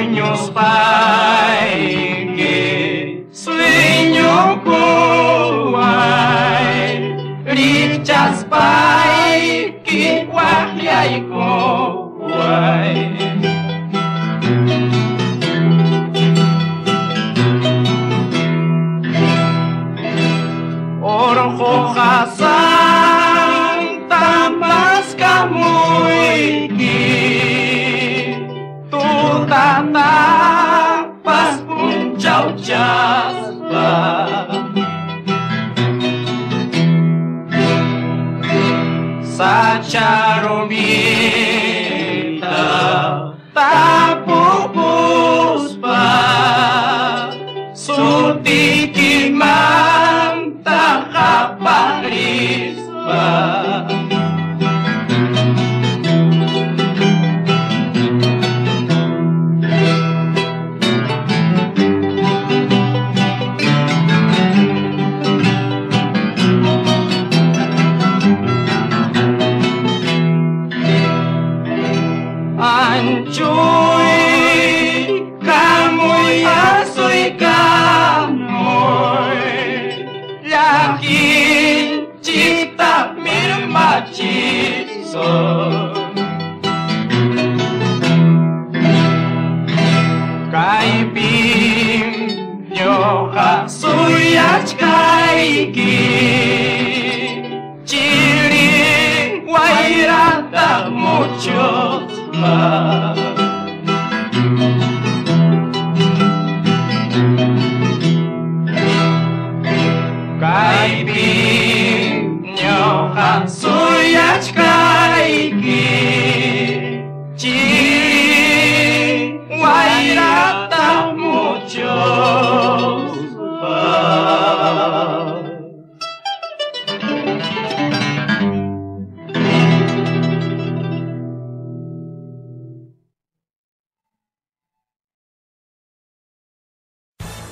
Unidos para ciao. chuối cá muối á xuôi cá nổi. Là khi chỉ ta biết mà chỉ sợ cái bim nhỏ cá xuôi á cái ta một chỗ Love.